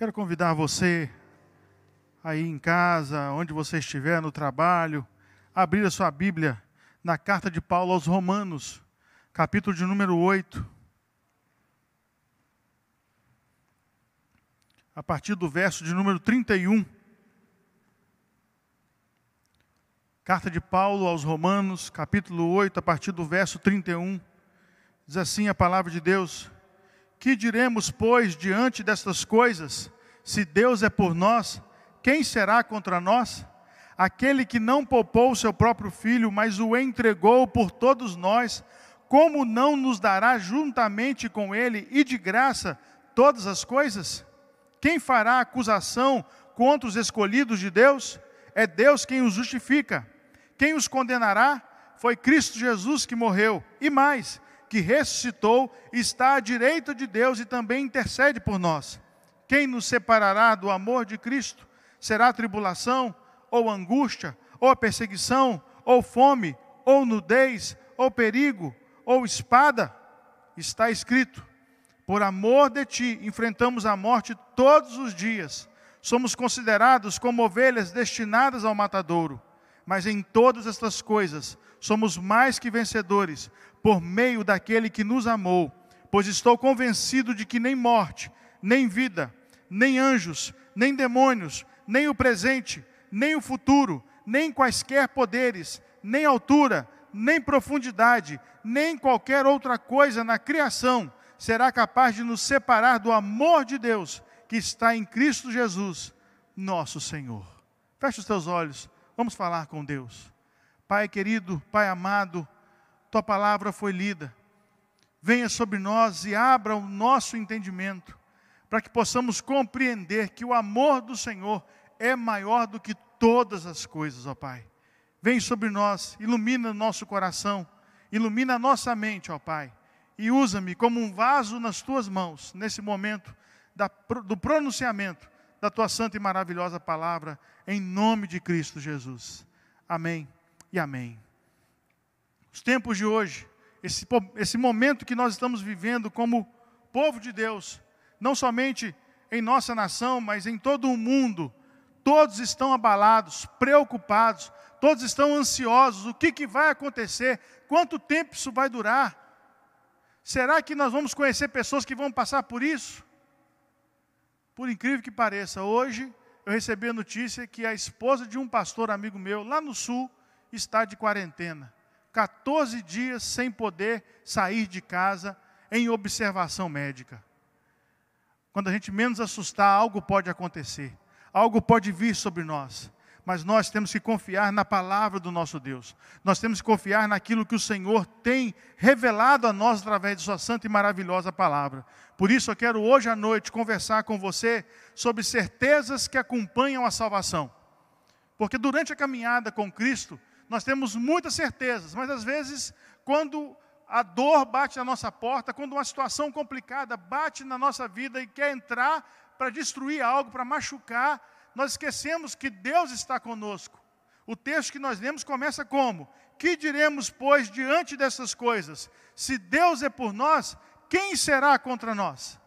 Quero convidar você aí em casa, onde você estiver, no trabalho, a abrir a sua Bíblia na carta de Paulo aos Romanos, capítulo de número 8. A partir do verso de número 31. Carta de Paulo aos Romanos, capítulo 8, a partir do verso 31. Diz assim a palavra de Deus: que diremos, pois, diante destas coisas? Se Deus é por nós, quem será contra nós? Aquele que não poupou seu próprio filho, mas o entregou por todos nós, como não nos dará juntamente com ele e de graça todas as coisas? Quem fará acusação contra os escolhidos de Deus? É Deus quem os justifica. Quem os condenará? Foi Cristo Jesus que morreu. E mais, que ressuscitou, está à direita de Deus e também intercede por nós. Quem nos separará do amor de Cristo? Será tribulação, ou angústia, ou perseguição, ou fome, ou nudez, ou perigo, ou espada? Está escrito: Por amor de ti enfrentamos a morte todos os dias. Somos considerados como ovelhas destinadas ao matadouro. Mas em todas estas coisas somos mais que vencedores por meio daquele que nos amou, pois estou convencido de que nem morte, nem vida, nem anjos, nem demônios, nem o presente, nem o futuro, nem quaisquer poderes, nem altura, nem profundidade, nem qualquer outra coisa na criação será capaz de nos separar do amor de Deus que está em Cristo Jesus, nosso Senhor. Feche os teus olhos, vamos falar com Deus. Pai querido, Pai amado, tua palavra foi lida. Venha sobre nós e abra o nosso entendimento, para que possamos compreender que o amor do Senhor é maior do que todas as coisas, ó Pai. Vem sobre nós, ilumina nosso coração, ilumina nossa mente, ó Pai, e usa-me como um vaso nas tuas mãos, nesse momento da, do pronunciamento da tua santa e maravilhosa palavra, em nome de Cristo Jesus. Amém e amém. Os tempos de hoje, esse, esse momento que nós estamos vivendo como povo de Deus, não somente em nossa nação, mas em todo o mundo, todos estão abalados, preocupados, todos estão ansiosos. O que, que vai acontecer? Quanto tempo isso vai durar? Será que nós vamos conhecer pessoas que vão passar por isso? Por incrível que pareça, hoje eu recebi a notícia que a esposa de um pastor amigo meu, lá no sul, está de quarentena. 14 dias sem poder sair de casa em observação médica. Quando a gente menos assustar, algo pode acontecer, algo pode vir sobre nós, mas nós temos que confiar na palavra do nosso Deus, nós temos que confiar naquilo que o Senhor tem revelado a nós através de Sua santa e maravilhosa palavra. Por isso eu quero hoje à noite conversar com você sobre certezas que acompanham a salvação, porque durante a caminhada com Cristo, nós temos muitas certezas, mas às vezes, quando a dor bate na nossa porta, quando uma situação complicada bate na nossa vida e quer entrar para destruir algo, para machucar, nós esquecemos que Deus está conosco. O texto que nós lemos começa como? Que diremos, pois, diante dessas coisas? Se Deus é por nós, quem será contra nós?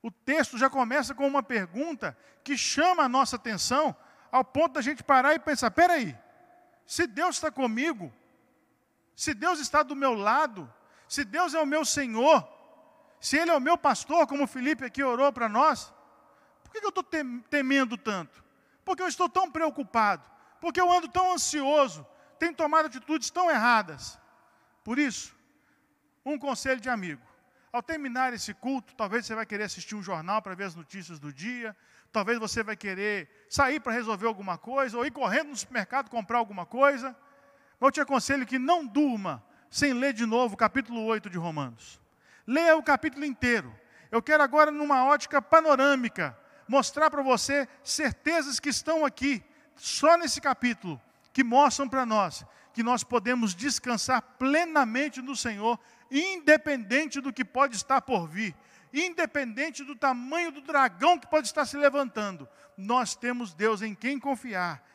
O texto já começa com uma pergunta que chama a nossa atenção, ao ponto da gente parar e pensar: peraí, se Deus está comigo, se Deus está do meu lado, se Deus é o meu Senhor, se Ele é o meu pastor, como Felipe aqui orou para nós, por que eu estou temendo tanto? Porque eu estou tão preocupado, porque eu ando tão ansioso, tenho tomado atitudes tão erradas. Por isso, um conselho de amigo. Ao terminar esse culto, talvez você vai querer assistir um jornal para ver as notícias do dia, talvez você vai querer sair para resolver alguma coisa, ou ir correndo no supermercado comprar alguma coisa. Mas eu te aconselho que não durma sem ler de novo o capítulo 8 de Romanos. Leia o capítulo inteiro. Eu quero agora, numa ótica panorâmica, mostrar para você certezas que estão aqui, só nesse capítulo, que mostram para nós que nós podemos descansar plenamente no Senhor, independente do que pode estar por vir independente do tamanho do dragão que pode estar se levantando, nós temos Deus em quem confiar.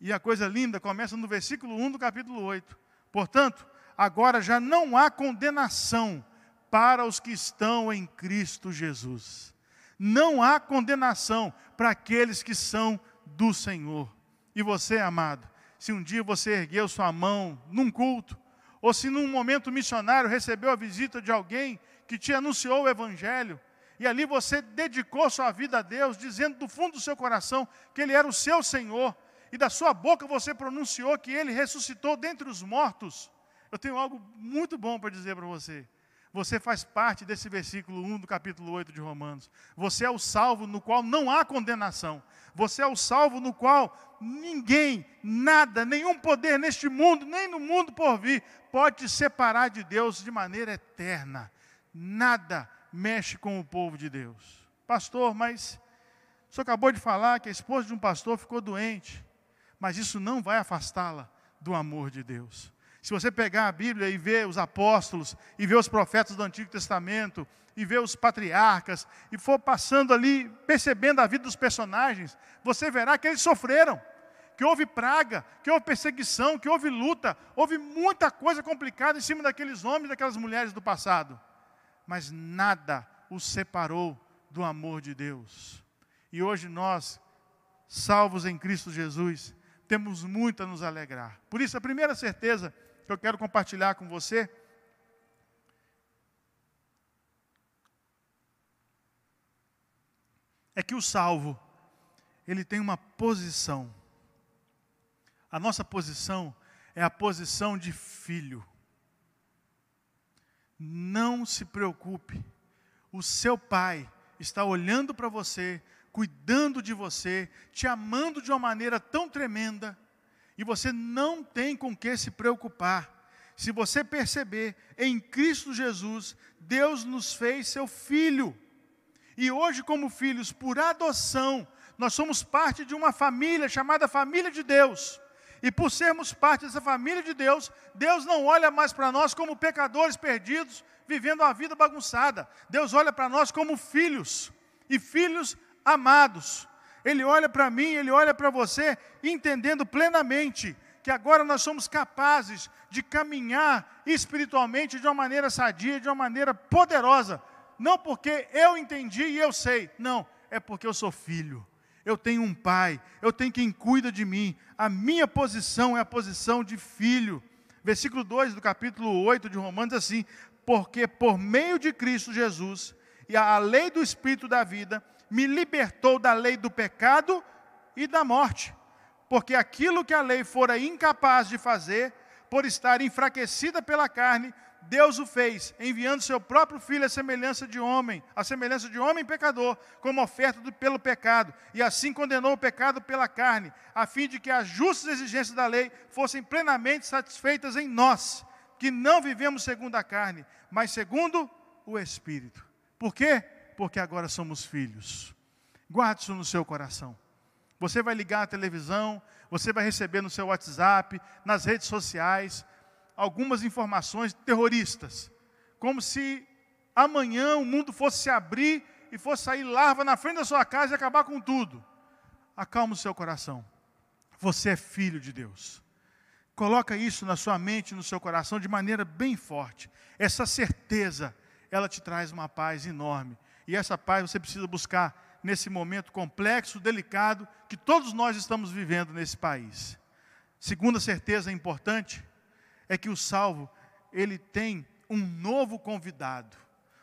E a coisa linda começa no versículo 1 do capítulo 8. Portanto, agora já não há condenação para os que estão em Cristo Jesus. Não há condenação para aqueles que são do Senhor. E você, amado, se um dia você ergueu sua mão num culto, ou se num momento missionário recebeu a visita de alguém que te anunciou o Evangelho, e ali você dedicou sua vida a Deus, dizendo do fundo do seu coração que Ele era o seu Senhor, e da sua boca você pronunciou que Ele ressuscitou dentre os mortos. Eu tenho algo muito bom para dizer para você. Você faz parte desse versículo 1 do capítulo 8 de Romanos. Você é o salvo no qual não há condenação. Você é o salvo no qual ninguém, nada, nenhum poder neste mundo, nem no mundo por vir, pode te separar de Deus de maneira eterna. Nada mexe com o povo de Deus. Pastor, mas o senhor acabou de falar que a esposa de um pastor ficou doente, mas isso não vai afastá-la do amor de Deus. Se você pegar a Bíblia e ver os apóstolos, e ver os profetas do Antigo Testamento, e ver os patriarcas, e for passando ali, percebendo a vida dos personagens, você verá que eles sofreram, que houve praga, que houve perseguição, que houve luta, houve muita coisa complicada em cima daqueles homens, daquelas mulheres do passado. Mas nada os separou do amor de Deus. E hoje nós, salvos em Cristo Jesus, temos muito a nos alegrar. Por isso, a primeira certeza que eu quero compartilhar com você. É que o salvo, ele tem uma posição. A nossa posição é a posição de filho. Não se preocupe, o seu pai está olhando para você, cuidando de você, te amando de uma maneira tão tremenda, e você não tem com que se preocupar. Se você perceber, em Cristo Jesus, Deus nos fez seu filho. E hoje, como filhos por adoção, nós somos parte de uma família chamada família de Deus. E por sermos parte dessa família de Deus, Deus não olha mais para nós como pecadores perdidos, vivendo uma vida bagunçada. Deus olha para nós como filhos, e filhos amados. Ele olha para mim, ele olha para você, entendendo plenamente que agora nós somos capazes de caminhar espiritualmente de uma maneira sadia, de uma maneira poderosa. Não porque eu entendi e eu sei, não, é porque eu sou filho. Eu tenho um pai, eu tenho quem cuida de mim. A minha posição é a posição de filho. Versículo 2 do capítulo 8 de Romanos assim: Porque por meio de Cristo Jesus e a lei do Espírito da vida, me libertou da lei do pecado e da morte. Porque aquilo que a lei fora incapaz de fazer, por estar enfraquecida pela carne, Deus o fez, enviando seu próprio filho à semelhança de homem, à semelhança de homem pecador, como oferta do, pelo pecado, e assim condenou o pecado pela carne, a fim de que as justas exigências da lei fossem plenamente satisfeitas em nós, que não vivemos segundo a carne, mas segundo o Espírito. Por quê? porque agora somos filhos. Guarde isso no seu coração. Você vai ligar a televisão, você vai receber no seu WhatsApp, nas redes sociais, algumas informações terroristas, como se amanhã o mundo fosse se abrir e fosse sair larva na frente da sua casa e acabar com tudo. Acalma o seu coração. Você é filho de Deus. Coloca isso na sua mente, no seu coração de maneira bem forte. Essa certeza, ela te traz uma paz enorme e essa paz você precisa buscar nesse momento complexo, delicado, que todos nós estamos vivendo nesse país. Segunda certeza importante é que o salvo, ele tem um novo convidado.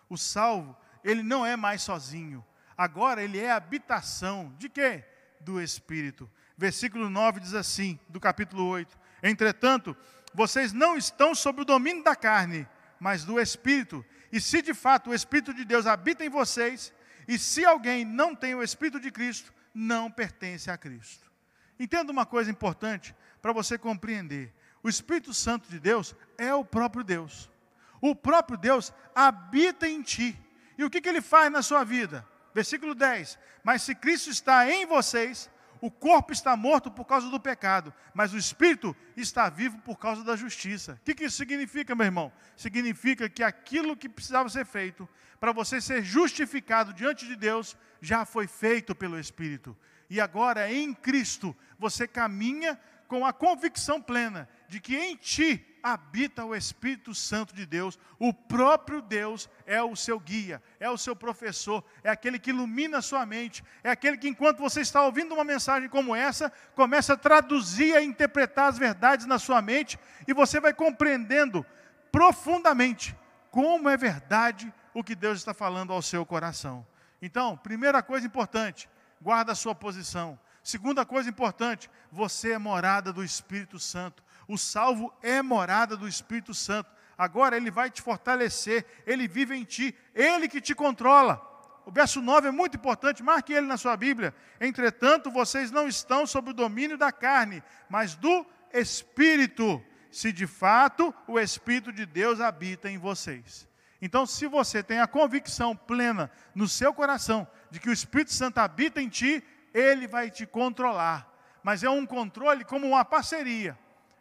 O salvo, ele não é mais sozinho. Agora ele é habitação de quê? Do Espírito. Versículo 9 diz assim, do capítulo 8: Entretanto, vocês não estão sob o domínio da carne, mas do Espírito, e se de fato o Espírito de Deus habita em vocês, e se alguém não tem o Espírito de Cristo, não pertence a Cristo. Entenda uma coisa importante para você compreender: o Espírito Santo de Deus é o próprio Deus. O próprio Deus habita em ti. E o que, que ele faz na sua vida? Versículo 10: Mas se Cristo está em vocês, o corpo está morto por causa do pecado, mas o espírito está vivo por causa da justiça. O que, que isso significa, meu irmão? Significa que aquilo que precisava ser feito para você ser justificado diante de Deus já foi feito pelo Espírito. E agora, em Cristo, você caminha com a convicção plena de que em ti habita o Espírito Santo de Deus. O próprio Deus é o seu guia, é o seu professor, é aquele que ilumina a sua mente, é aquele que, enquanto você está ouvindo uma mensagem como essa, começa a traduzir, a interpretar as verdades na sua mente e você vai compreendendo profundamente como é verdade o que Deus está falando ao seu coração. Então, primeira coisa importante, guarda a sua posição. Segunda coisa importante, você é morada do Espírito Santo. O salvo é morada do Espírito Santo. Agora ele vai te fortalecer, ele vive em ti, ele que te controla. O verso 9 é muito importante, marque ele na sua Bíblia. Entretanto, vocês não estão sob o domínio da carne, mas do Espírito, se de fato o Espírito de Deus habita em vocês. Então, se você tem a convicção plena no seu coração de que o Espírito Santo habita em ti, ele vai te controlar. Mas é um controle como uma parceria.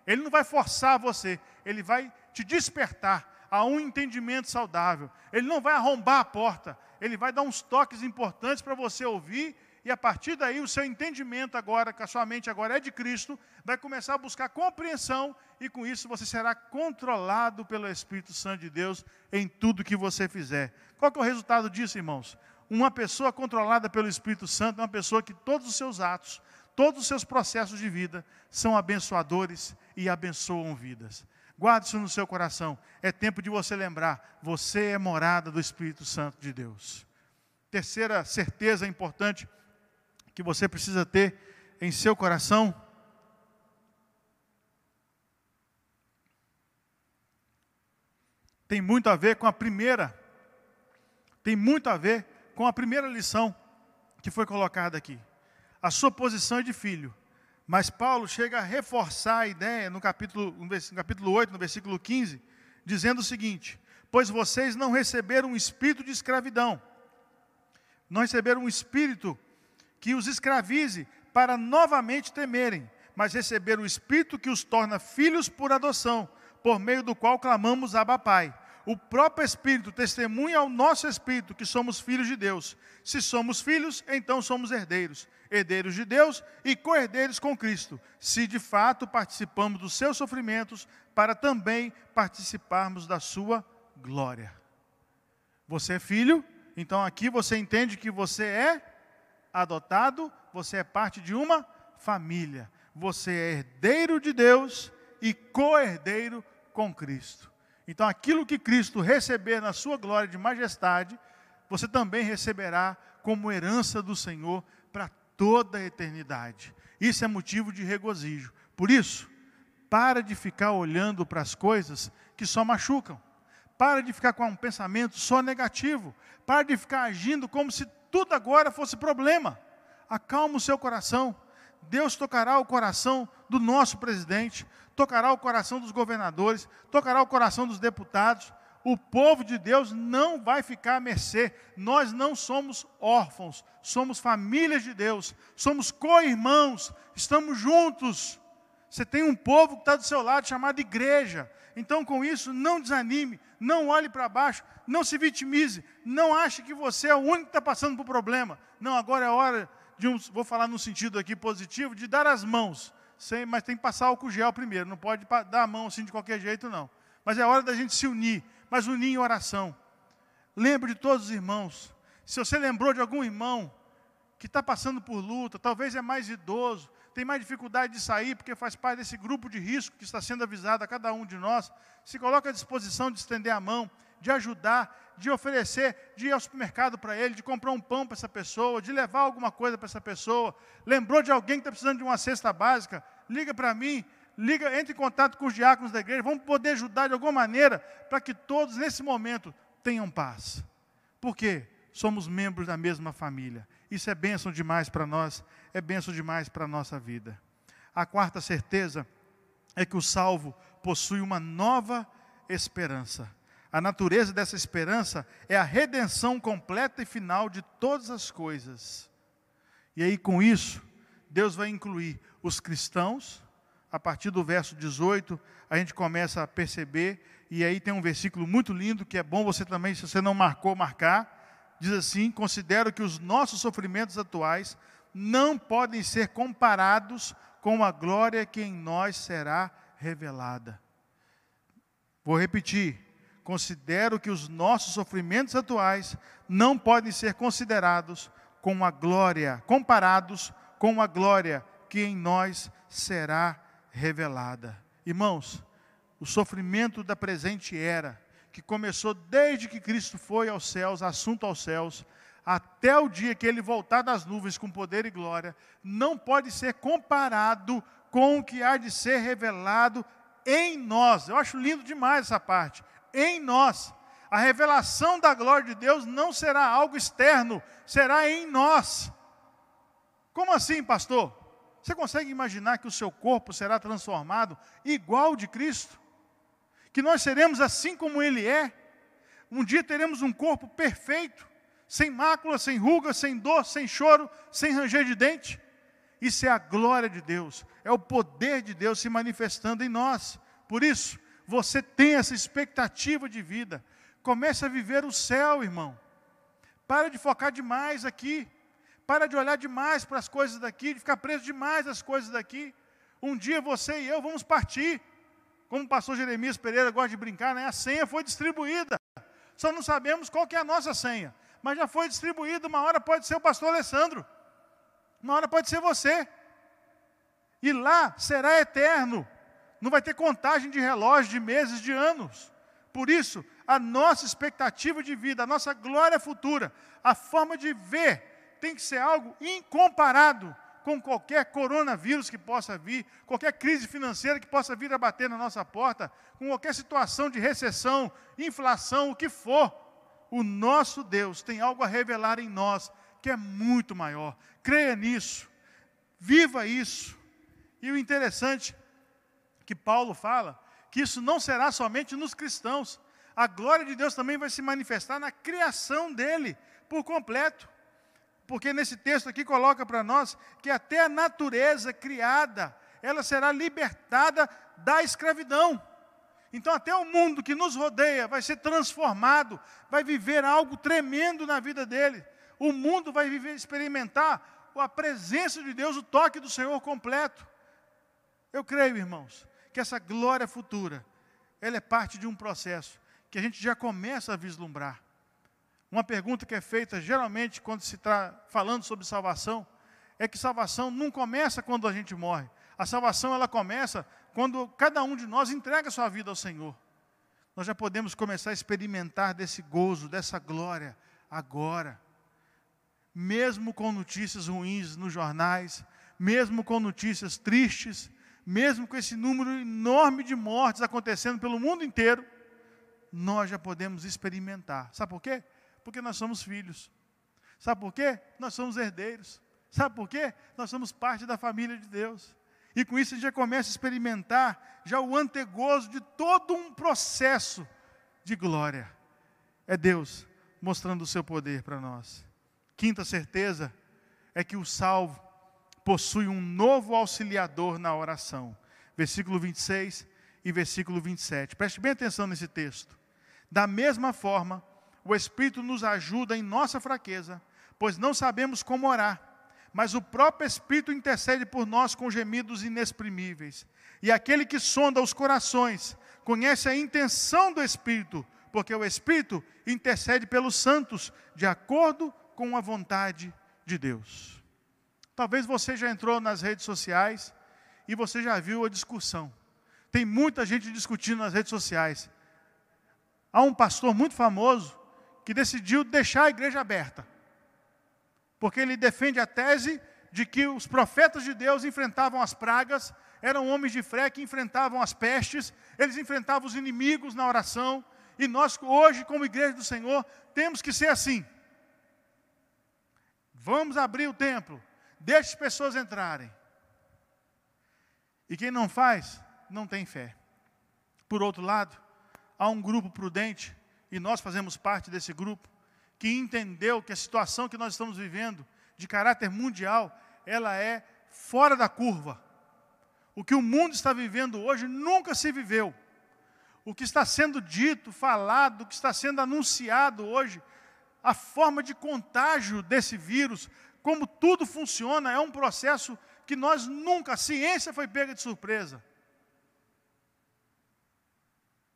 Ele não vai forçar você, ele vai te despertar a um entendimento saudável. Ele não vai arrombar a porta, ele vai dar uns toques importantes para você ouvir e a partir daí o seu entendimento agora, que a sua mente agora é de Cristo, vai começar a buscar compreensão e com isso você será controlado pelo Espírito Santo de Deus em tudo que você fizer. Qual que é o resultado disso, irmãos? Uma pessoa controlada pelo Espírito Santo é uma pessoa que todos os seus atos, todos os seus processos de vida são abençoadores e abençoam vidas. Guarde isso no seu coração. É tempo de você lembrar: você é morada do Espírito Santo de Deus. Terceira certeza importante que você precisa ter em seu coração tem muito a ver com a primeira, tem muito a ver com a primeira lição que foi colocada aqui. A sua posição é de filho. Mas Paulo chega a reforçar a ideia no capítulo, no capítulo 8, no versículo 15, dizendo o seguinte: Pois vocês não receberam um espírito de escravidão, não receberam um espírito que os escravize para novamente temerem, mas receberam o espírito que os torna filhos por adoção, por meio do qual clamamos Abba Pai o próprio Espírito testemunha ao nosso Espírito que somos filhos de Deus. Se somos filhos, então somos herdeiros, herdeiros de Deus e co-herdeiros com Cristo, se de fato participamos dos seus sofrimentos, para também participarmos da sua glória. Você é filho, então aqui você entende que você é adotado, você é parte de uma família, você é herdeiro de Deus e co-herdeiro com Cristo. Então, aquilo que Cristo receber na sua glória de majestade, você também receberá como herança do Senhor para toda a eternidade. Isso é motivo de regozijo. Por isso, para de ficar olhando para as coisas que só machucam. Para de ficar com um pensamento só negativo. Para de ficar agindo como se tudo agora fosse problema. Acalma o seu coração. Deus tocará o coração do nosso presidente, tocará o coração dos governadores, tocará o coração dos deputados. O povo de Deus não vai ficar à mercê. Nós não somos órfãos, somos famílias de Deus, somos co-irmãos, estamos juntos. Você tem um povo que está do seu lado chamado igreja. Então, com isso, não desanime, não olhe para baixo, não se vitimize, não ache que você é o único que está passando por problema. Não, agora é hora de um, vou falar no sentido aqui positivo, de dar as mãos sem, mas tem que passar álcool gel primeiro, não pode dar a mão assim de qualquer jeito, não. Mas é hora da gente se unir, mas unir em oração. Lembre de todos os irmãos. Se você lembrou de algum irmão que está passando por luta, talvez é mais idoso, tem mais dificuldade de sair porque faz parte desse grupo de risco que está sendo avisado a cada um de nós, se coloca à disposição de estender a mão, de ajudar, de oferecer, de ir ao supermercado para ele, de comprar um pão para essa pessoa, de levar alguma coisa para essa pessoa. Lembrou de alguém que está precisando de uma cesta básica? Liga para mim, liga, entre em contato com os diáconos da igreja, vamos poder ajudar de alguma maneira para que todos nesse momento tenham paz. Por quê? Somos membros da mesma família. Isso é bênção demais para nós, é bênção demais para a nossa vida. A quarta certeza é que o salvo possui uma nova esperança. A natureza dessa esperança é a redenção completa e final de todas as coisas. E aí, com isso, Deus vai incluir os cristãos, a partir do verso 18, a gente começa a perceber, e aí tem um versículo muito lindo, que é bom você também, se você não marcou, marcar. Diz assim: Considero que os nossos sofrimentos atuais não podem ser comparados com a glória que em nós será revelada. Vou repetir. Considero que os nossos sofrimentos atuais não podem ser considerados com a glória, comparados com a glória que em nós será revelada. Irmãos, o sofrimento da presente era, que começou desde que Cristo foi aos céus, assunto aos céus, até o dia que ele voltar das nuvens com poder e glória, não pode ser comparado com o que há de ser revelado em nós. Eu acho lindo demais essa parte. Em nós. A revelação da glória de Deus não será algo externo, será em nós. Como assim, pastor? Você consegue imaginar que o seu corpo será transformado igual de Cristo? Que nós seremos assim como Ele é? Um dia teremos um corpo perfeito, sem mácula, sem ruga, sem dor, sem choro, sem ranger de dente? Isso é a glória de Deus, é o poder de Deus se manifestando em nós. Por isso, você tem essa expectativa de vida. Comece a viver o céu, irmão. Para de focar demais aqui. Para de olhar demais para as coisas daqui, de ficar preso demais às coisas daqui. Um dia você e eu vamos partir. Como o pastor Jeremias Pereira gosta de brincar, né? a senha foi distribuída. Só não sabemos qual que é a nossa senha. Mas já foi distribuída. Uma hora pode ser o pastor Alessandro. Uma hora pode ser você. E lá será eterno. Não vai ter contagem de relógio, de meses, de anos. Por isso, a nossa expectativa de vida, a nossa glória futura, a forma de ver, tem que ser algo incomparado com qualquer coronavírus que possa vir, qualquer crise financeira que possa vir a bater na nossa porta, com qualquer situação de recessão, inflação, o que for. O nosso Deus tem algo a revelar em nós que é muito maior. Creia nisso, viva isso. E o interessante que Paulo fala, que isso não será somente nos cristãos. A glória de Deus também vai se manifestar na criação dele por completo. Porque nesse texto aqui coloca para nós que até a natureza criada, ela será libertada da escravidão. Então, até o mundo que nos rodeia vai ser transformado, vai viver algo tremendo na vida dele o mundo vai viver, experimentar a presença de Deus, o toque do Senhor completo. Eu creio, irmãos, que essa glória futura, ela é parte de um processo que a gente já começa a vislumbrar. Uma pergunta que é feita geralmente quando se está falando sobre salvação, é que salvação não começa quando a gente morre. A salvação ela começa quando cada um de nós entrega sua vida ao Senhor. Nós já podemos começar a experimentar desse gozo, dessa glória agora mesmo com notícias ruins nos jornais, mesmo com notícias tristes, mesmo com esse número enorme de mortes acontecendo pelo mundo inteiro, nós já podemos experimentar. Sabe por quê? Porque nós somos filhos. Sabe por quê? Nós somos herdeiros. Sabe por quê? Nós somos parte da família de Deus. E com isso a gente já começa a experimentar já o antegozo de todo um processo de glória. É Deus mostrando o seu poder para nós. Quinta certeza é que o salvo possui um novo auxiliador na oração. Versículo 26 e versículo 27. Preste bem atenção nesse texto. Da mesma forma, o Espírito nos ajuda em nossa fraqueza, pois não sabemos como orar, mas o próprio Espírito intercede por nós com gemidos inexprimíveis. E aquele que sonda os corações conhece a intenção do Espírito, porque o Espírito intercede pelos santos, de acordo com a vontade de Deus. Talvez você já entrou nas redes sociais e você já viu a discussão. Tem muita gente discutindo nas redes sociais. Há um pastor muito famoso que decidiu deixar a igreja aberta. Porque ele defende a tese de que os profetas de Deus enfrentavam as pragas, eram homens de fé que enfrentavam as pestes, eles enfrentavam os inimigos na oração, e nós hoje, como igreja do Senhor, temos que ser assim. Vamos abrir o templo. Deixe as pessoas entrarem. E quem não faz, não tem fé. Por outro lado, há um grupo prudente, e nós fazemos parte desse grupo, que entendeu que a situação que nós estamos vivendo, de caráter mundial, ela é fora da curva. O que o mundo está vivendo hoje nunca se viveu. O que está sendo dito, falado, o que está sendo anunciado hoje, a forma de contágio desse vírus, como tudo funciona, é um processo que nós nunca, a ciência foi pega de surpresa.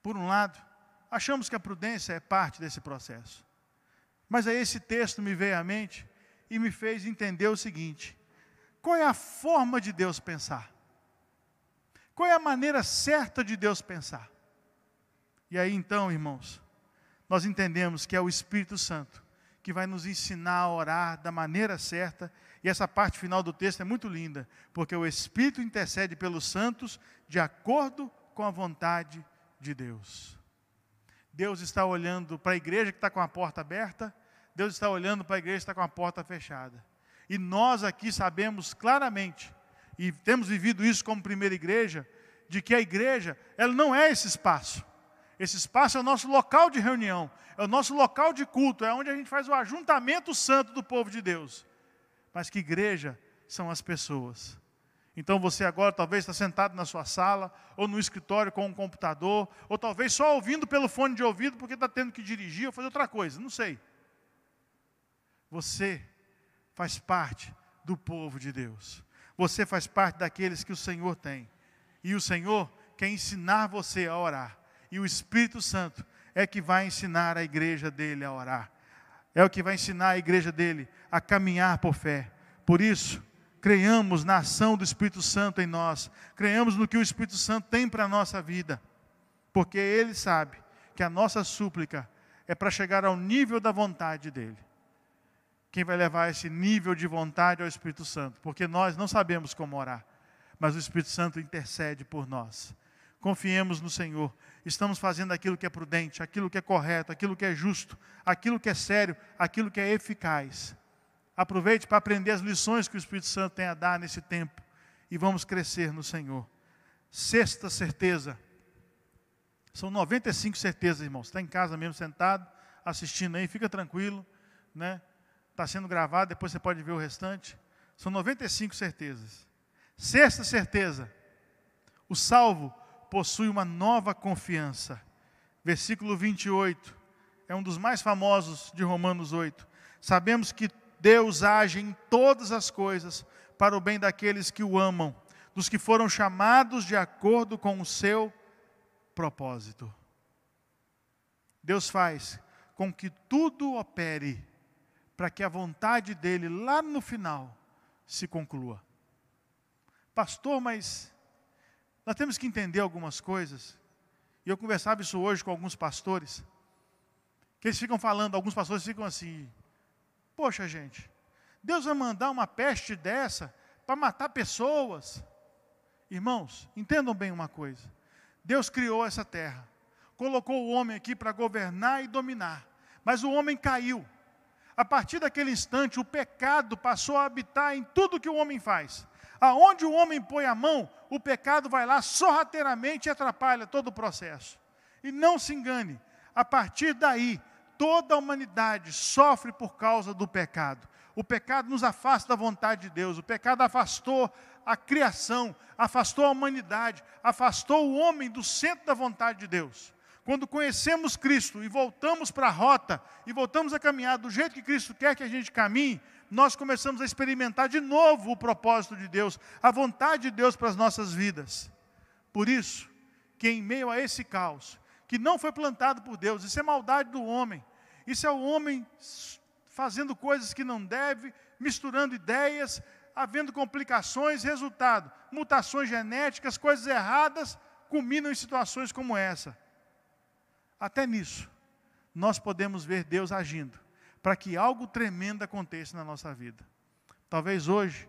por um lado, achamos que a prudência é parte desse processo. Mas aí esse texto me veio à mente e me fez entender o seguinte: qual é a forma de Deus pensar? Qual é a maneira certa de Deus pensar? E aí então, irmãos, nós entendemos que é o Espírito Santo que vai nos ensinar a orar da maneira certa. E essa parte final do texto é muito linda, porque o Espírito intercede pelos santos de acordo com a vontade de Deus. Deus está olhando para a igreja que está com a porta aberta, Deus está olhando para a igreja que está com a porta fechada. E nós aqui sabemos claramente, e temos vivido isso como primeira igreja, de que a igreja, ela não é esse espaço. Esse espaço é o nosso local de reunião, é o nosso local de culto, é onde a gente faz o ajuntamento santo do povo de Deus. Mas que igreja são as pessoas. Então você agora talvez está sentado na sua sala, ou no escritório com um computador, ou talvez só ouvindo pelo fone de ouvido porque está tendo que dirigir ou fazer outra coisa, não sei. Você faz parte do povo de Deus. Você faz parte daqueles que o Senhor tem. E o Senhor quer ensinar você a orar. E o Espírito Santo é que vai ensinar a igreja dele a orar. É o que vai ensinar a igreja dele a caminhar por fé. Por isso, creiamos na ação do Espírito Santo em nós. Creiamos no que o Espírito Santo tem para a nossa vida. Porque ele sabe que a nossa súplica é para chegar ao nível da vontade dele. Quem vai levar esse nível de vontade é o Espírito Santo, porque nós não sabemos como orar, mas o Espírito Santo intercede por nós. Confiemos no Senhor. Estamos fazendo aquilo que é prudente, aquilo que é correto, aquilo que é justo, aquilo que é sério, aquilo que é eficaz. Aproveite para aprender as lições que o Espírito Santo tem a dar nesse tempo e vamos crescer no Senhor. Sexta certeza. São 95 certezas, irmãos. Está em casa mesmo sentado, assistindo aí, fica tranquilo, né? Está sendo gravado, depois você pode ver o restante. São 95 certezas. Sexta certeza: o salvo possui uma nova confiança. Versículo 28 é um dos mais famosos de Romanos 8. Sabemos que Deus age em todas as coisas para o bem daqueles que o amam, dos que foram chamados de acordo com o seu propósito. Deus faz com que tudo opere para que a vontade dele lá no final se conclua. Pastor, mas nós temos que entender algumas coisas. E eu conversava isso hoje com alguns pastores, que eles ficam falando, alguns pastores ficam assim: Poxa, gente, Deus vai mandar uma peste dessa para matar pessoas. Irmãos, entendam bem uma coisa: Deus criou essa terra, colocou o homem aqui para governar e dominar, mas o homem caiu. A partir daquele instante, o pecado passou a habitar em tudo que o homem faz. Aonde o homem põe a mão, o pecado vai lá sorrateiramente e atrapalha todo o processo. E não se engane, a partir daí, toda a humanidade sofre por causa do pecado. O pecado nos afasta da vontade de Deus, o pecado afastou a criação, afastou a humanidade, afastou o homem do centro da vontade de Deus. Quando conhecemos Cristo e voltamos para a rota, e voltamos a caminhar do jeito que Cristo quer que a gente caminhe, nós começamos a experimentar de novo o propósito de Deus, a vontade de Deus para as nossas vidas. Por isso, que em meio a esse caos, que não foi plantado por Deus, isso é maldade do homem, isso é o homem fazendo coisas que não deve, misturando ideias, havendo complicações, resultado, mutações genéticas, coisas erradas, culminam em situações como essa. Até nisso, nós podemos ver Deus agindo para que algo tremendo aconteça na nossa vida. Talvez hoje,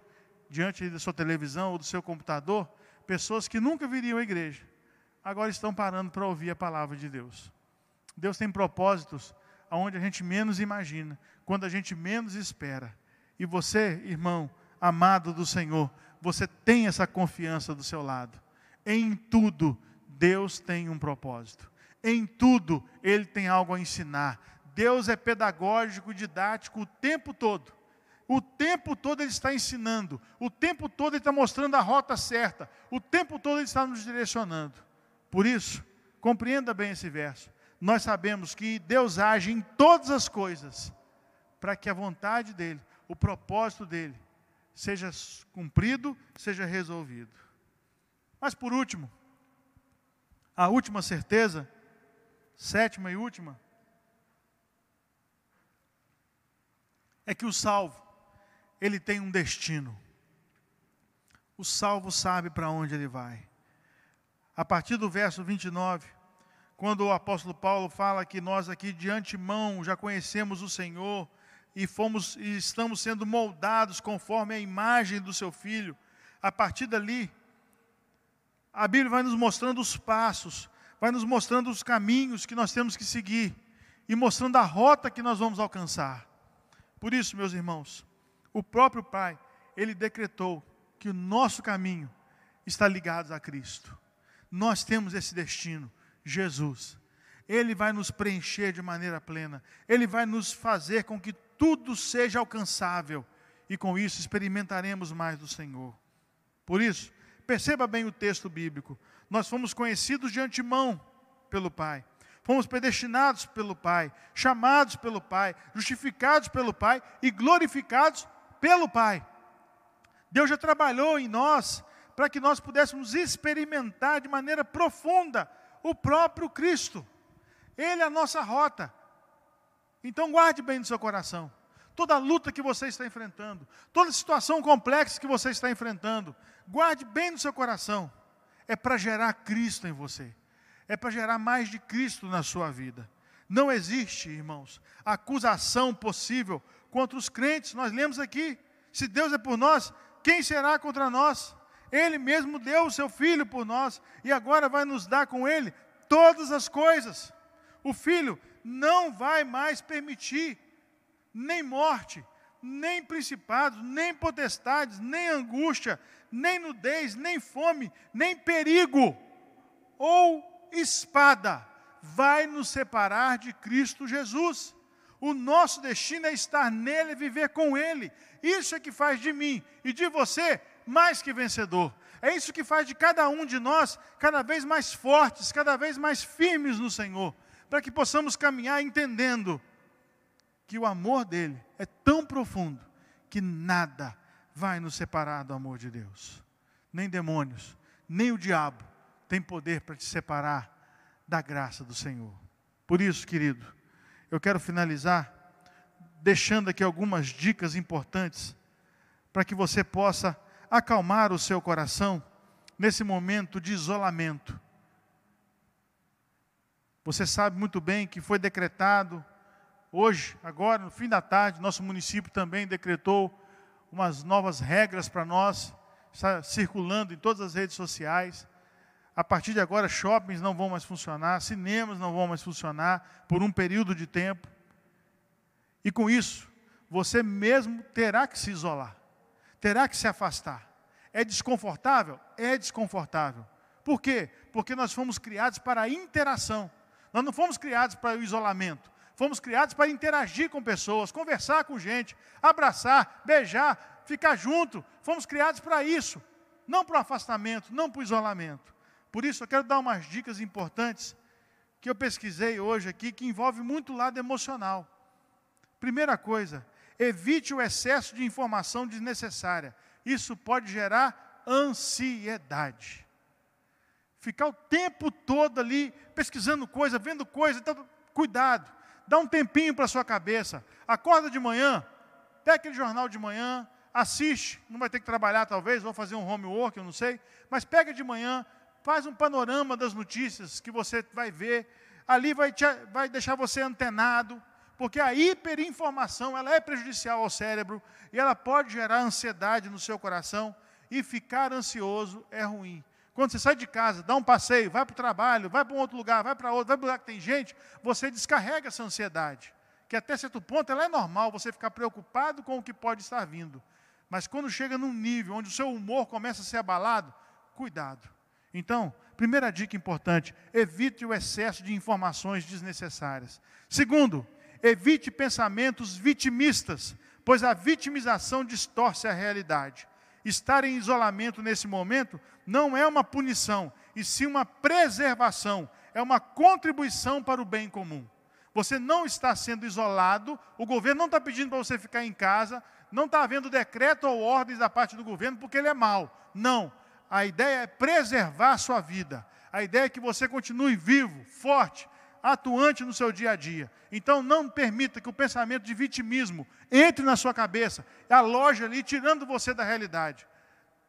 diante da sua televisão ou do seu computador, pessoas que nunca viriam à igreja, agora estão parando para ouvir a palavra de Deus. Deus tem propósitos aonde a gente menos imagina, quando a gente menos espera. E você, irmão, amado do Senhor, você tem essa confiança do seu lado. Em tudo, Deus tem um propósito. Em tudo, Ele tem algo a ensinar. Deus é pedagógico, didático o tempo todo. O tempo todo Ele está ensinando. O tempo todo Ele está mostrando a rota certa. O tempo todo Ele está nos direcionando. Por isso, compreenda bem esse verso. Nós sabemos que Deus age em todas as coisas para que a vontade dEle, o propósito dEle, seja cumprido, seja resolvido. Mas por último, a última certeza sétima e última, é que o salvo, ele tem um destino. O salvo sabe para onde ele vai. A partir do verso 29, quando o apóstolo Paulo fala que nós aqui de antemão já conhecemos o Senhor e fomos e estamos sendo moldados conforme a imagem do seu filho, a partir dali a Bíblia vai nos mostrando os passos, vai nos mostrando os caminhos que nós temos que seguir e mostrando a rota que nós vamos alcançar. Por isso, meus irmãos, o próprio Pai, ele decretou que o nosso caminho está ligado a Cristo. Nós temos esse destino. Jesus. Ele vai nos preencher de maneira plena, ele vai nos fazer com que tudo seja alcançável e com isso experimentaremos mais do Senhor. Por isso, perceba bem o texto bíblico. Nós fomos conhecidos de antemão pelo Pai. Fomos predestinados pelo Pai, chamados pelo Pai, justificados pelo Pai e glorificados pelo Pai. Deus já trabalhou em nós para que nós pudéssemos experimentar de maneira profunda o próprio Cristo. Ele é a nossa rota. Então guarde bem no seu coração. Toda luta que você está enfrentando, toda situação complexa que você está enfrentando, guarde bem no seu coração. É para gerar Cristo em você. É para gerar mais de Cristo na sua vida. Não existe, irmãos, acusação possível contra os crentes. Nós lemos aqui: se Deus é por nós, quem será contra nós? Ele mesmo deu o seu filho por nós e agora vai nos dar com ele todas as coisas. O filho não vai mais permitir nem morte, nem principados, nem potestades, nem angústia, nem nudez, nem fome, nem perigo ou espada vai nos separar de Cristo Jesus. O nosso destino é estar nele e viver com ele. Isso é que faz de mim e de você mais que vencedor. É isso que faz de cada um de nós cada vez mais fortes, cada vez mais firmes no Senhor, para que possamos caminhar entendendo que o amor dele é tão profundo que nada vai nos separar do amor de Deus. Nem demônios, nem o diabo tem poder para te separar da graça do Senhor. Por isso, querido, eu quero finalizar deixando aqui algumas dicas importantes para que você possa acalmar o seu coração nesse momento de isolamento. Você sabe muito bem que foi decretado hoje, agora, no fim da tarde, nosso município também decretou umas novas regras para nós, está circulando em todas as redes sociais. A partir de agora, shoppings não vão mais funcionar, cinemas não vão mais funcionar por um período de tempo. E com isso, você mesmo terá que se isolar terá que se afastar. É desconfortável? É desconfortável. Por quê? Porque nós fomos criados para a interação. Nós não fomos criados para o isolamento. Fomos criados para interagir com pessoas, conversar com gente, abraçar, beijar, ficar junto. Fomos criados para isso. Não para o afastamento, não para o isolamento. Por isso, eu quero dar umas dicas importantes que eu pesquisei hoje aqui, que envolve muito o lado emocional. Primeira coisa, Evite o excesso de informação desnecessária. Isso pode gerar ansiedade. Ficar o tempo todo ali pesquisando coisa, vendo coisa, então, cuidado. Dá um tempinho para a sua cabeça. Acorda de manhã, pega aquele jornal de manhã, assiste, não vai ter que trabalhar talvez, ou fazer um homework, eu não sei, mas pega de manhã, faz um panorama das notícias que você vai ver, ali vai, te, vai deixar você antenado, porque a hiperinformação ela é prejudicial ao cérebro e ela pode gerar ansiedade no seu coração e ficar ansioso é ruim. Quando você sai de casa, dá um passeio, vai para o trabalho, vai para um outro lugar, vai para outro, vai para lugar que tem gente, você descarrega essa ansiedade, que até certo ponto ela é normal, você ficar preocupado com o que pode estar vindo. Mas quando chega num nível onde o seu humor começa a ser abalado, cuidado. Então, primeira dica importante: evite o excesso de informações desnecessárias. Segundo, Evite pensamentos vitimistas, pois a vitimização distorce a realidade. Estar em isolamento nesse momento não é uma punição, e sim uma preservação, é uma contribuição para o bem comum. Você não está sendo isolado, o governo não está pedindo para você ficar em casa, não está havendo decreto ou ordens da parte do governo porque ele é mau. Não. A ideia é preservar a sua vida. A ideia é que você continue vivo, forte, atuante no seu dia a dia. Então não permita que o pensamento de vitimismo entre na sua cabeça, aloje ali, tirando você da realidade.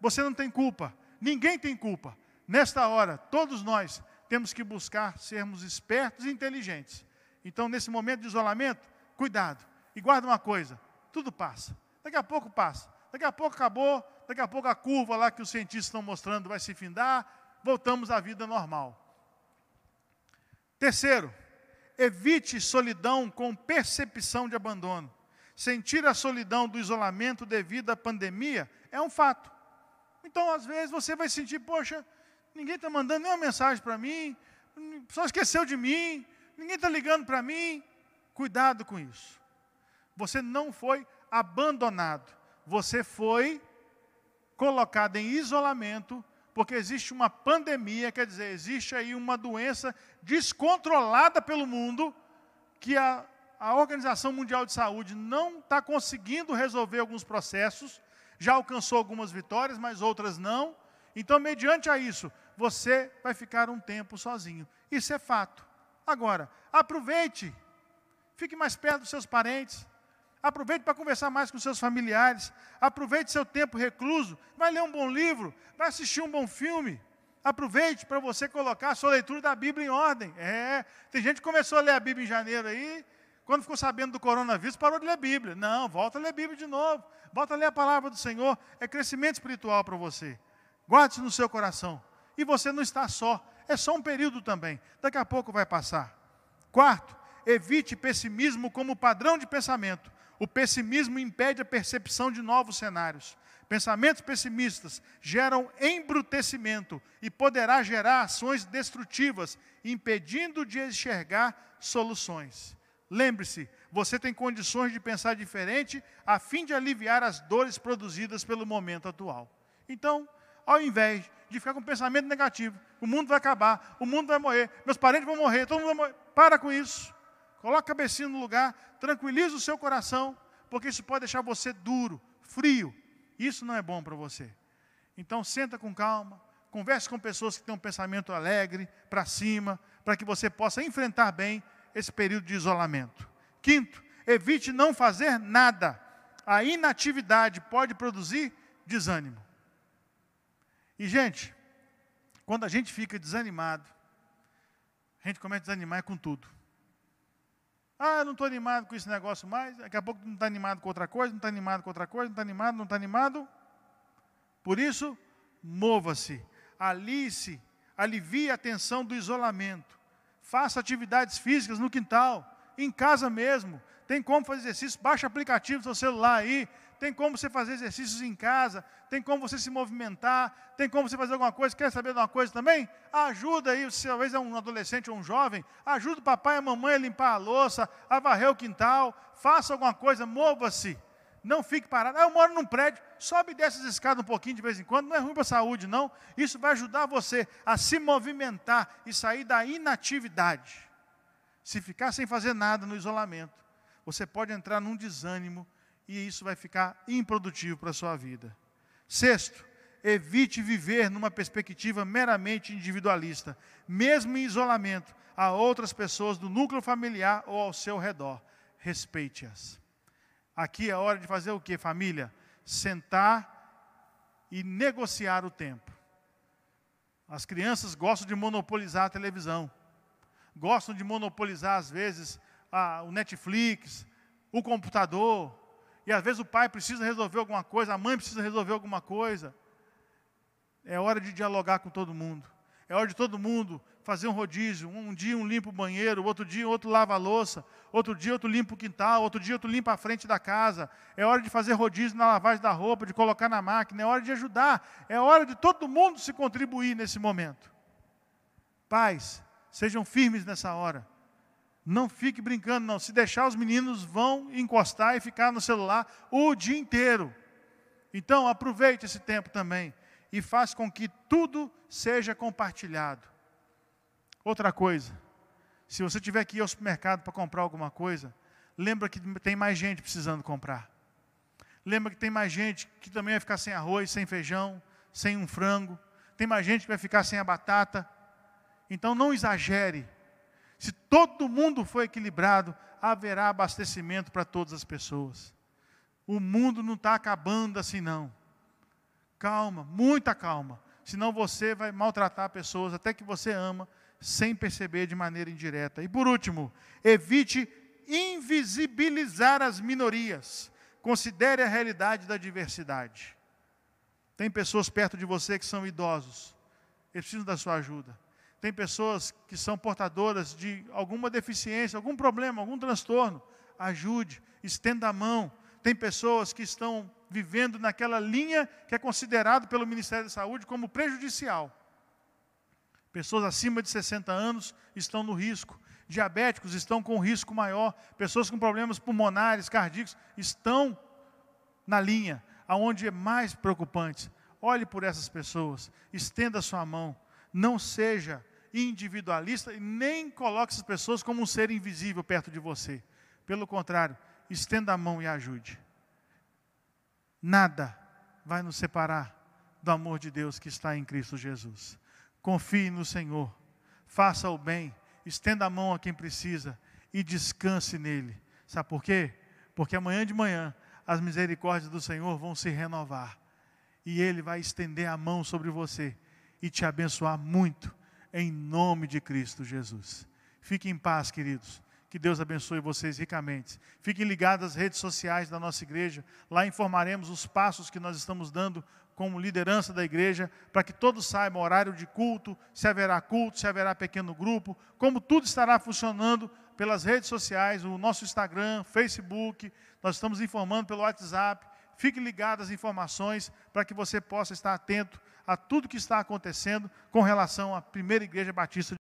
Você não tem culpa, ninguém tem culpa. Nesta hora, todos nós temos que buscar sermos espertos e inteligentes. Então, nesse momento de isolamento, cuidado. E guarda uma coisa: tudo passa. Daqui a pouco passa. Daqui a pouco acabou. Daqui a pouco a curva lá que os cientistas estão mostrando vai se findar. Voltamos à vida normal. Terceiro, evite solidão com percepção de abandono. Sentir a solidão do isolamento devido à pandemia é um fato. Então, às vezes, você vai sentir, poxa, ninguém está mandando nenhuma mensagem para mim, só esqueceu de mim, ninguém está ligando para mim. Cuidado com isso. Você não foi abandonado, você foi colocado em isolamento porque existe uma pandemia, quer dizer, existe aí uma doença descontrolada pelo mundo que a, a Organização Mundial de Saúde não está conseguindo resolver alguns processos, já alcançou algumas vitórias, mas outras não. Então, mediante a isso, você vai ficar um tempo sozinho. Isso é fato. Agora, aproveite, fique mais perto dos seus parentes, Aproveite para conversar mais com seus familiares. Aproveite seu tempo recluso. Vai ler um bom livro. Vai assistir um bom filme. Aproveite para você colocar a sua leitura da Bíblia em ordem. É, tem gente que começou a ler a Bíblia em janeiro aí, quando ficou sabendo do coronavírus, parou de ler a Bíblia. Não, volta a ler a Bíblia de novo. Volta a ler a palavra do Senhor. É crescimento espiritual para você. Guarde-se no seu coração. E você não está só. É só um período também. Daqui a pouco vai passar. Quarto, evite pessimismo como padrão de pensamento. O pessimismo impede a percepção de novos cenários. Pensamentos pessimistas geram embrutecimento e poderá gerar ações destrutivas, impedindo de enxergar soluções. Lembre-se, você tem condições de pensar diferente a fim de aliviar as dores produzidas pelo momento atual. Então, ao invés de ficar com pensamento negativo, o mundo vai acabar, o mundo vai morrer, meus parentes vão morrer, todo mundo vai morrer. Para com isso. Coloque a cabecinha no lugar, tranquilize o seu coração, porque isso pode deixar você duro, frio. Isso não é bom para você. Então, senta com calma, converse com pessoas que têm um pensamento alegre, para cima, para que você possa enfrentar bem esse período de isolamento. Quinto, evite não fazer nada. A inatividade pode produzir desânimo. E, gente, quando a gente fica desanimado, a gente começa a desanimar com tudo. Ah, não estou animado com esse negócio mais. Daqui a pouco não está animado com outra coisa, não está animado com outra coisa, não está animado, não está animado. Por isso, mova-se, alise, alivie a tensão do isolamento. Faça atividades físicas no quintal, em casa mesmo. Tem como fazer exercício, baixa aplicativo no seu celular aí, tem como você fazer exercícios em casa, tem como você se movimentar, tem como você fazer alguma coisa. Quer saber de uma coisa também? Ajuda aí, se talvez é um adolescente ou um jovem, ajuda o papai e a mamãe a limpar a louça, a varrer o quintal, faça alguma coisa, mova-se. Não fique parado. Ah, eu moro num prédio, sobe e desce as escadas um pouquinho de vez em quando, não é ruim para a saúde, não. Isso vai ajudar você a se movimentar e sair da inatividade. Se ficar sem fazer nada no isolamento, você pode entrar num desânimo e isso vai ficar improdutivo para a sua vida. Sexto, evite viver numa perspectiva meramente individualista, mesmo em isolamento, a outras pessoas do núcleo familiar ou ao seu redor. Respeite-as. Aqui é hora de fazer o que, família? Sentar e negociar o tempo. As crianças gostam de monopolizar a televisão, gostam de monopolizar, às vezes, a, o Netflix, o computador, e às vezes o pai precisa resolver alguma coisa, a mãe precisa resolver alguma coisa. É hora de dialogar com todo mundo. É hora de todo mundo fazer um rodízio. Um dia um limpa o banheiro, outro dia outro lava a louça, outro dia outro limpa o quintal, outro dia outro limpa a frente da casa. É hora de fazer rodízio na lavagem da roupa, de colocar na máquina. É hora de ajudar. É hora de todo mundo se contribuir nesse momento. Pais, sejam firmes nessa hora. Não fique brincando, não. Se deixar, os meninos vão encostar e ficar no celular o dia inteiro. Então, aproveite esse tempo também e faça com que tudo seja compartilhado. Outra coisa, se você tiver que ir ao supermercado para comprar alguma coisa, lembra que tem mais gente precisando comprar. Lembra que tem mais gente que também vai ficar sem arroz, sem feijão, sem um frango. Tem mais gente que vai ficar sem a batata. Então não exagere Se todo mundo for equilibrado, haverá abastecimento para todas as pessoas. O mundo não está acabando assim, não. Calma, muita calma. Senão você vai maltratar pessoas até que você ama, sem perceber de maneira indireta. E por último, evite invisibilizar as minorias. Considere a realidade da diversidade. Tem pessoas perto de você que são idosos, eles precisam da sua ajuda. Tem pessoas que são portadoras de alguma deficiência, algum problema, algum transtorno. Ajude, estenda a mão. Tem pessoas que estão vivendo naquela linha que é considerado pelo Ministério da Saúde como prejudicial. Pessoas acima de 60 anos estão no risco. Diabéticos estão com risco maior. Pessoas com problemas pulmonares, cardíacos, estão na linha, aonde é mais preocupante. Olhe por essas pessoas, estenda a sua mão. Não seja individualista e nem coloque essas pessoas como um ser invisível perto de você. Pelo contrário, estenda a mão e ajude. Nada vai nos separar do amor de Deus que está em Cristo Jesus. Confie no Senhor, faça o bem, estenda a mão a quem precisa e descanse nele. Sabe por quê? Porque amanhã de manhã as misericórdias do Senhor vão se renovar e ele vai estender a mão sobre você e te abençoar muito em nome de Cristo Jesus. Fiquem em paz, queridos. Que Deus abençoe vocês ricamente. Fiquem ligados às redes sociais da nossa igreja. Lá informaremos os passos que nós estamos dando como liderança da igreja, para que todos saibam horário de culto, se haverá culto, se haverá pequeno grupo, como tudo estará funcionando pelas redes sociais, o nosso Instagram, Facebook, nós estamos informando pelo WhatsApp. Fique ligado às informações para que você possa estar atento a tudo que está acontecendo com relação à primeira igreja batista